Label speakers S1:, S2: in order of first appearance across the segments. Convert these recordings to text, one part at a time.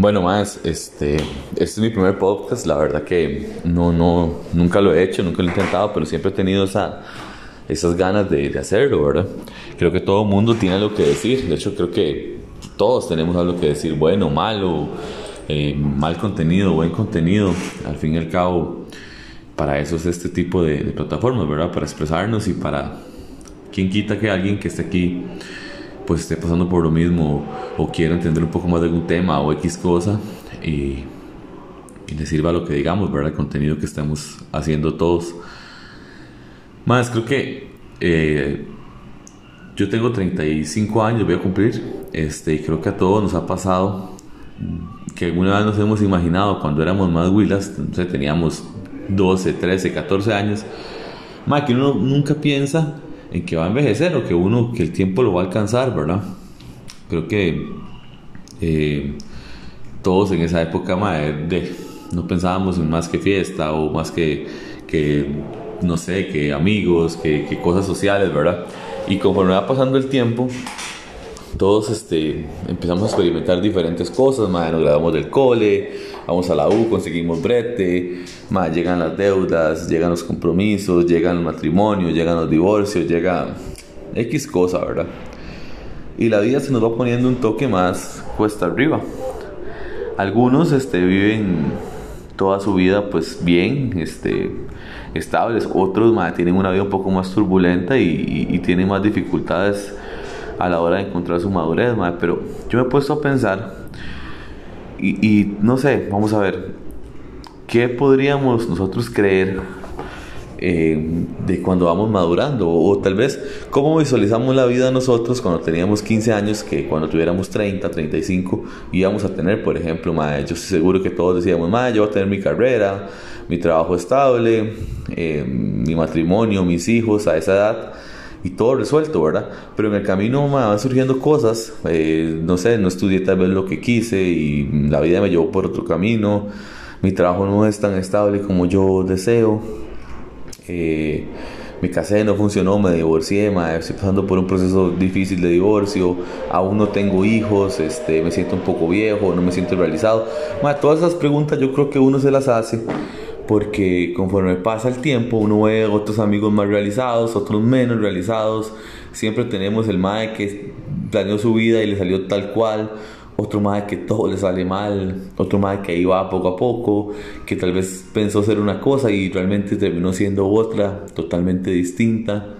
S1: Bueno, más, este, este es mi primer podcast, la verdad que no, no, nunca lo he hecho, nunca lo he intentado, pero siempre he tenido esa, esas ganas de, de hacerlo, ¿verdad? Creo que todo mundo tiene algo que decir, de hecho creo que todos tenemos algo que decir, bueno, malo, eh, mal contenido, buen contenido, al fin y al cabo, para eso es este tipo de, de plataformas, ¿verdad? Para expresarnos y para, ¿quién quita que alguien que esté aquí pues esté pasando por lo mismo o quiera entender un poco más de algún tema o X cosa y, y le sirva lo que digamos, ¿verdad? El contenido que estamos haciendo todos. Más, creo que eh, yo tengo 35 años, voy a cumplir, este, y creo que a todos nos ha pasado que alguna vez nos hemos imaginado cuando éramos más huilas, no sé, teníamos 12, 13, 14 años, más que uno nunca piensa en que va a envejecer o que uno, que el tiempo lo va a alcanzar, ¿verdad? Creo que eh, todos en esa época de, no pensábamos en más que fiesta o más que, que no sé, que amigos, que, que, cosas sociales, ¿verdad? Y conforme va pasando el tiempo, todos este, empezamos a experimentar diferentes cosas, madre, nos graduamos del cole, vamos a la U, conseguimos brete, madre, llegan las deudas, llegan los compromisos, llegan los matrimonios, llegan los divorcios, llega X cosa, ¿verdad? Y la vida se nos va poniendo un toque más cuesta arriba. Algunos este, viven toda su vida pues bien, este, estables, otros madre, tienen una vida un poco más turbulenta y, y, y tienen más dificultades a la hora de encontrar su madurez, madre. pero yo me he puesto a pensar y, no sé, vamos a ver, ¿qué podríamos nosotros creer eh, de cuando vamos madurando? O, o, tal vez, ¿cómo visualizamos la vida nosotros cuando teníamos 15 años que cuando tuviéramos 30, 35 íbamos a tener, por ejemplo, madre, yo estoy seguro que todos decíamos, madre, yo voy a tener mi carrera, mi trabajo estable, eh, mi matrimonio, mis hijos a esa edad y todo resuelto, ¿verdad? Pero en el camino me van surgiendo cosas, eh, no sé, no estudié tal vez lo que quise y la vida me llevó por otro camino, mi trabajo no es tan estable como yo deseo, eh, me casé, no funcionó, me divorcié, ma, estoy pasando por un proceso difícil de divorcio, aún no tengo hijos, este, me siento un poco viejo, no me siento realizado. Ma, todas esas preguntas yo creo que uno se las hace porque conforme pasa el tiempo uno ve otros amigos más realizados, otros menos realizados, siempre tenemos el mae que planeó su vida y le salió tal cual, otro mae que todo le sale mal, otro mae que iba poco a poco, que tal vez pensó ser una cosa y realmente terminó siendo otra, totalmente distinta.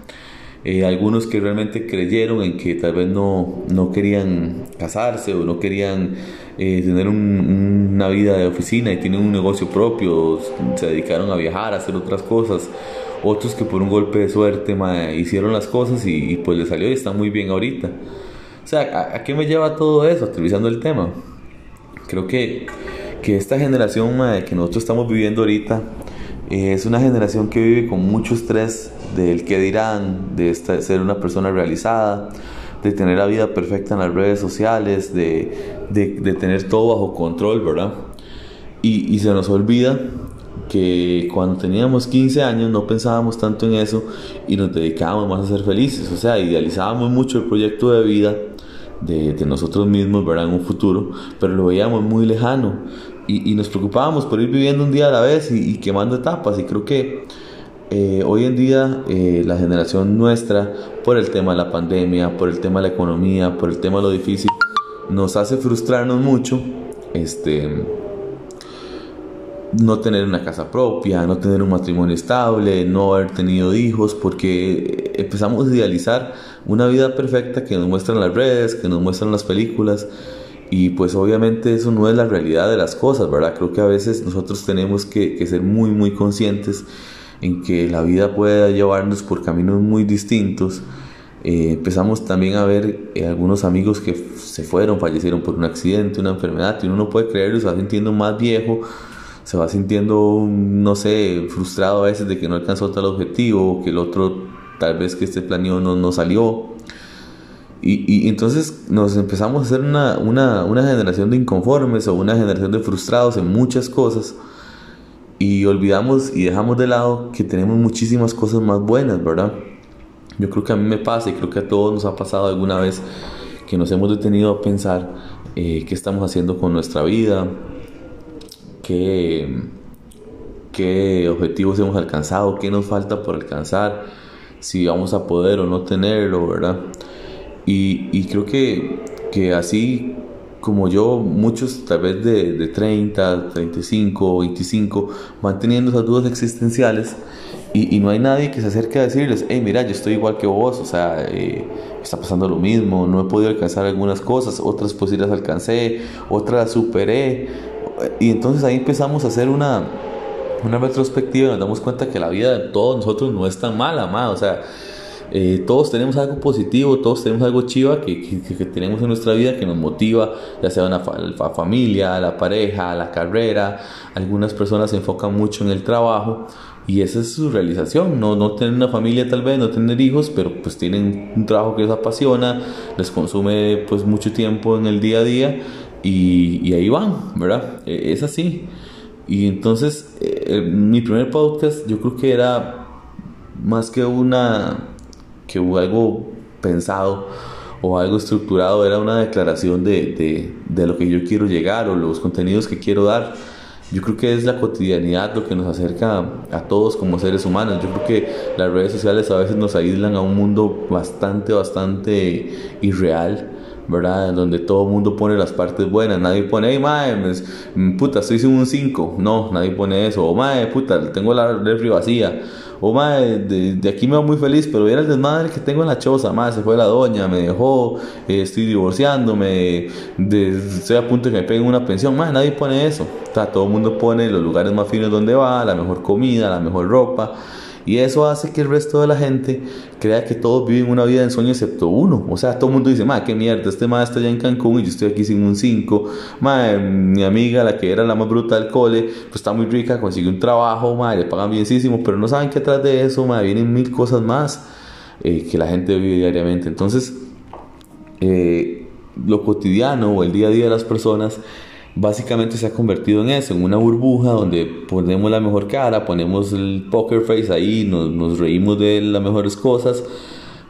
S1: Eh, algunos que realmente creyeron en que tal vez no, no querían casarse o no querían eh, tener un, una vida de oficina y tienen un negocio propio, se dedicaron a viajar, a hacer otras cosas. Otros que por un golpe de suerte hicieron las cosas y, pues les salió y están muy bien ahorita. O sea, ¿a, qué me lleva todo eso? Utilizando el tema. Creo que, que esta generación que nosotros estamos viviendo ahorita es una generación que vive con mucho estrés del qué dirán, de ser una persona realizada, de tener la vida perfecta en las redes sociales, de, tener todo bajo control, ¿verdad? Y, y, se nos olvida que cuando teníamos 15 años no pensábamos tanto en eso y nos dedicábamos más a ser felices, o sea, idealizábamos mucho el proyecto de vida de, de nosotros mismos, ¿verdad? En un futuro, pero lo veíamos muy lejano y, nos preocupábamos por ir viviendo un día a la vez y, y quemando etapas y creo que eh, hoy en día eh, la generación nuestra, por el tema de la pandemia, por el tema de la economía, por el tema de lo difícil, nos hace frustrarnos mucho, este, no tener una casa propia, no tener un matrimonio estable, no haber tenido hijos, porque empezamos a idealizar una vida perfecta que nos muestran las redes, que nos muestran las películas. Y pues obviamente eso no es la realidad de las cosas, ¿verdad? Creo que a veces nosotros tenemos que, ser muy, muy conscientes en que la vida puede llevarnos por caminos muy distintos. Eh, empezamos también a ver eh, algunos amigos que se fueron, fallecieron por un accidente, una enfermedad, y uno no puede creerlo, se va sintiendo más viejo, se va sintiendo, no sé, frustrado a veces de que no alcanzó tal objetivo, que el otro tal vez que este planeó no, no salió. Y, y, entonces nos empezamos a hacer una, una, una generación de inconformes o una generación de frustrados en muchas cosas y olvidamos y dejamos de lado que tenemos muchísimas cosas más buenas, ¿verdad? Yo creo que a mí me pasa y creo que a todos nos ha pasado alguna vez que nos hemos detenido a pensar eh, qué estamos haciendo con nuestra vida, qué, qué objetivos hemos alcanzado, qué nos falta por alcanzar, si vamos a poder o no tenerlo, ¿verdad? Y, y creo que, que así como yo, muchos tal vez de, de 30, 35, 25, van teniendo esas dudas existenciales y, y, no hay nadie que se acerque a decirles, hey, mira, yo estoy igual que vos, o sea, eh, está pasando lo mismo, no he podido alcanzar algunas cosas, otras pues sí las alcancé, otras las superé. Y entonces ahí empezamos a hacer una, una retrospectiva y nos damos cuenta que la vida de todos nosotros no es tan mala, más, o sea, eh, todos tenemos algo positivo, todos tenemos algo chiva que, que, que, tenemos en nuestra vida que nos motiva, ya sea una la familia, la pareja, la carrera. Algunas personas se enfocan mucho en el trabajo y esa es su realización. No, no tener una familia tal vez, no tener hijos, pero pues tienen un trabajo que les apasiona, les consume pues mucho tiempo en el día a día y, y ahí van, ¿verdad? E, es así. Y entonces eh, mi primer podcast yo creo que era más que una que hubo algo pensado o algo estructurado, era una declaración de, de, lo que yo quiero llegar o los contenidos que quiero dar. Yo creo que es la cotidianidad lo que nos acerca a todos como seres humanos. Yo creo que las redes sociales a veces nos aíslan a un mundo bastante, bastante irreal. ¿Verdad? Donde todo el mundo pone las partes buenas. Nadie pone, hey, mae, puta, estoy sin un 5. No, nadie pone eso. O, mae, puta, tengo la refri vacía oh madre, de, aquí me voy muy feliz, pero era el desmadre que tengo en la choza, madre, se fue la doña, me dejó, eh, estoy divorciándome, estoy a punto de que me peguen una pensión, madre, nadie pone eso, o todo el mundo pone los lugares más finos donde va, la mejor comida, la mejor ropa, y eso hace que el resto de la gente crea que todos viven una vida en sueño excepto uno. O sea, todo el mundo dice, ma, qué mierda, este ma está allá en Cancún y yo estoy aquí sin un 5. Ma, mi amiga, la que era la más bruta del cole, pues está muy rica, consigue un trabajo, ma, le pagan bienísimo, pero no saben que atrás de eso, ma, vienen mil cosas más eh, que la gente vive diariamente. Entonces, eh, lo cotidiano o el día a día de las personas básicamente se ha convertido en eso, en una burbuja donde ponemos la mejor cara, ponemos el poker face ahí, nos, nos reímos de las mejores cosas,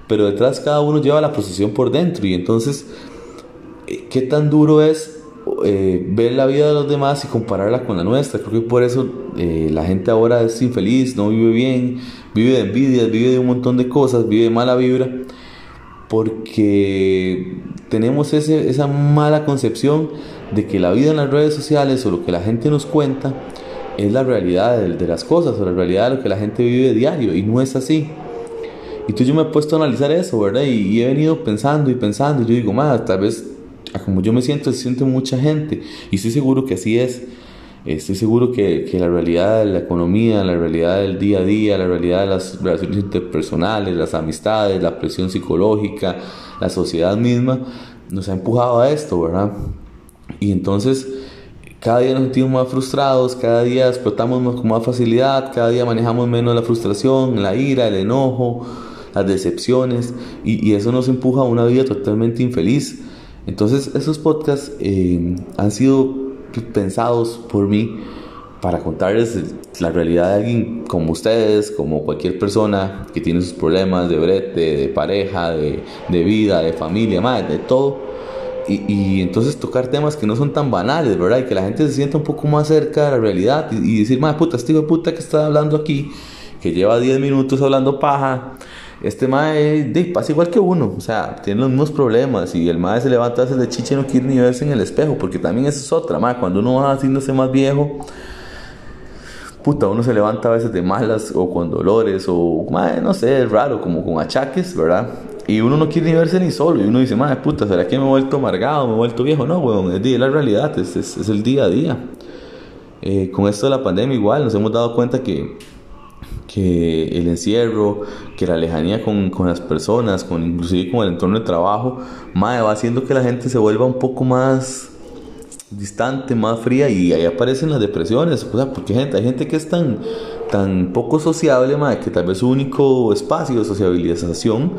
S1: pero detrás cada uno lleva la posición por dentro y entonces, eh, ¿qué tan duro es eh, ver la vida de los demás y compararla con la nuestra? Creo que por eso eh, la gente ahora es infeliz, no vive bien, vive de envidias, vive de un montón de cosas, vive de mala vibra porque tenemos ese, esa mala concepción de que la vida en las redes sociales o lo que la gente nos cuenta es la realidad de, las cosas o la realidad de lo que la gente vive diario y no es así. Entonces yo me he puesto a analizar eso, ¿verdad? Y, y he venido pensando y pensando y yo digo, más, tal vez como yo me siento, se siente mucha gente y estoy seguro que así es. Estoy seguro que, que, la realidad de la economía, la realidad del día a día, la realidad de las relaciones interpersonales, las amistades, la presión psicológica, la sociedad misma, nos ha empujado a esto, ¿verdad? Y entonces cada día nos sentimos más frustrados, cada día explotamos con más facilidad, cada día manejamos menos la frustración, la ira, el enojo, las decepciones, y, y eso nos empuja a una vida totalmente infeliz. Entonces esos podcasts eh, han sido pensados por mí para contarles la realidad de alguien como ustedes, como cualquier persona que tiene sus problemas de brete, de pareja, de, de vida, de familia, madre, de todo. Y, entonces tocar temas que no son tan banales, ¿verdad? Y que la gente se sienta un poco más cerca de la realidad y, y decir, madre puta, este hijo de puta que está hablando aquí, que lleva 10 minutos hablando paja, este mae de, pasa igual que uno, o sea, tiene los mismos problemas y el mae se levanta a veces de chicha y no quiere ni verse en el espejo, porque también eso es otra, mae, cuando uno va haciéndose más viejo, puta, uno se levanta a veces de malas o con dolores o, mae, no sé, es raro, como con achaques, ¿verdad? Y uno no quiere ni verse ni solo y uno dice, mae, puta, ¿será que me he vuelto amargado, me he vuelto viejo? No, weón, es la realidad, es, es, es el día a día. Eh, con esto de la pandemia igual nos hemos dado cuenta que que el encierro, que la lejanía con, con, las personas, con inclusive con el entorno de trabajo, madre, va haciendo que la gente se vuelva un poco más distante, más fría y ahí aparecen las depresiones, o sea, porque gente, hay gente que es tan, tan poco sociable, madre, que tal vez su único espacio de sociabilización,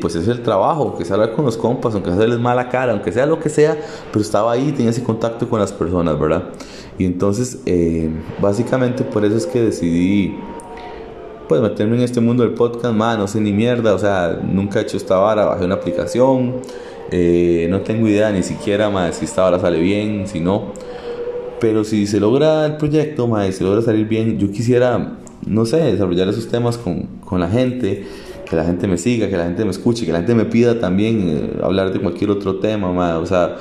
S1: pues es el trabajo, que sea hablar con los compas, aunque sea les mala cara, aunque sea lo que sea, pero estaba ahí, tenía ese contacto con las personas, ¿verdad? Y entonces, eh, básicamente por eso es que decidí pues meterme en este mundo del podcast, no sé ni mierda, o sea, nunca he hecho esta vara, bajé una aplicación, Eh, no tengo idea ni siquiera más si esta hora sale bien, si no. Pero si se logra el proyecto, más si logra salir bien, yo quisiera, no sé, desarrollar esos temas con, con la gente, que la gente me siga, que la gente me escuche, que la gente me pida también eh, hablar de cualquier otro tema, más. O sea,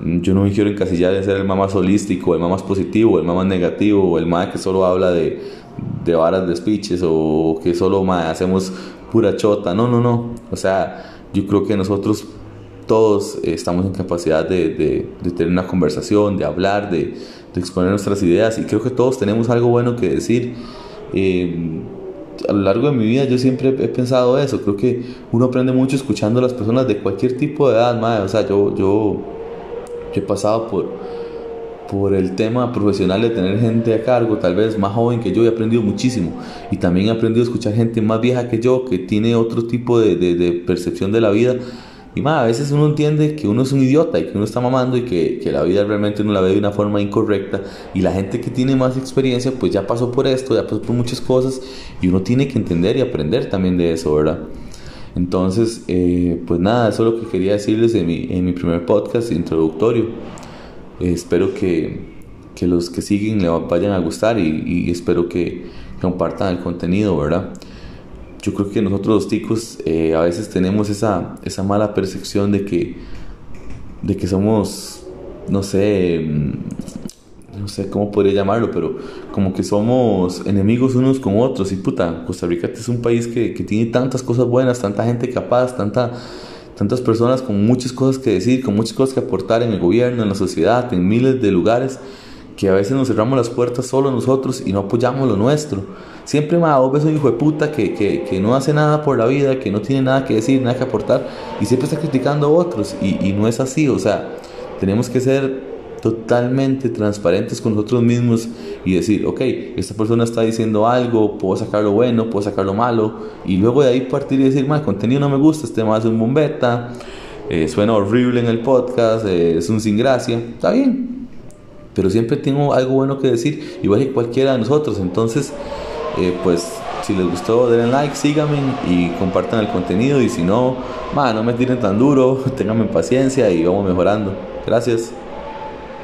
S1: yo no me quiero encasillar en ser el más holístico, el más positivo, el más negativo, el más que solo habla de, de varas de speeches o que solo más hacemos pura chota. No, no, no. O sea, yo creo que nosotros todos estamos en capacidad de, de, de tener una conversación, de hablar, de, de, exponer nuestras ideas y creo que todos tenemos algo bueno que decir. Eh, a lo largo de mi vida yo siempre he pensado eso, creo que uno aprende mucho escuchando a las personas de cualquier tipo de edad, madre. o sea, yo, yo, he pasado por, por el tema profesional de tener gente a cargo, tal vez más joven que yo, he aprendido muchísimo. Y también he aprendido a escuchar gente más vieja que yo, que tiene otro tipo de, de percepción de la vida. Y más, a veces uno entiende que uno es un idiota y que uno está mamando y que, que, la vida realmente uno la ve de una forma incorrecta. Y la gente que tiene más experiencia, pues ya pasó por esto, ya pasó por muchas cosas. Y uno tiene que entender y aprender también de eso, ¿verdad? Entonces, eh, pues nada, eso es lo que quería decirles en mi, en mi primer podcast introductorio. Espero que, que, los que siguen le vayan a gustar y, y espero que compartan el contenido, ¿verdad? Yo creo que nosotros los ticos eh, a veces tenemos esa, esa mala percepción de que, de que somos, no sé, mm, no sé cómo podría llamarlo, pero como que somos enemigos unos con otros. Y puta, Costa Rica es un país que, que tiene tantas cosas buenas, tanta gente capaz, tanta, tantas personas con muchas cosas que decir, con muchas cosas que aportar en el gobierno, en la sociedad, en miles de lugares, que a veces nos cerramos las puertas solo nosotros y no apoyamos lo nuestro. Siempre más vos ves un hijo de puta que, que, que, no hace nada por la vida, que no tiene nada que decir, nada que aportar y siempre está criticando a otros y, y no es así, o sea, tenemos que ser totalmente transparentes con nosotros mismos y decir, ok, esta persona está diciendo algo, puedo sacar lo bueno, puedo sacar lo malo, y luego de ahí partir y decir, el contenido no me gusta, este más es un bombeta, eh, suena horrible en el podcast, eh, es un sin gracia, está bien, pero siempre tengo algo bueno que decir, igual que cualquiera de nosotros, entonces eh, pues si les gustó denle like, síganme y compartan el contenido y si no, no me tiren tan duro, tenganme paciencia y vamos mejorando. Gracias.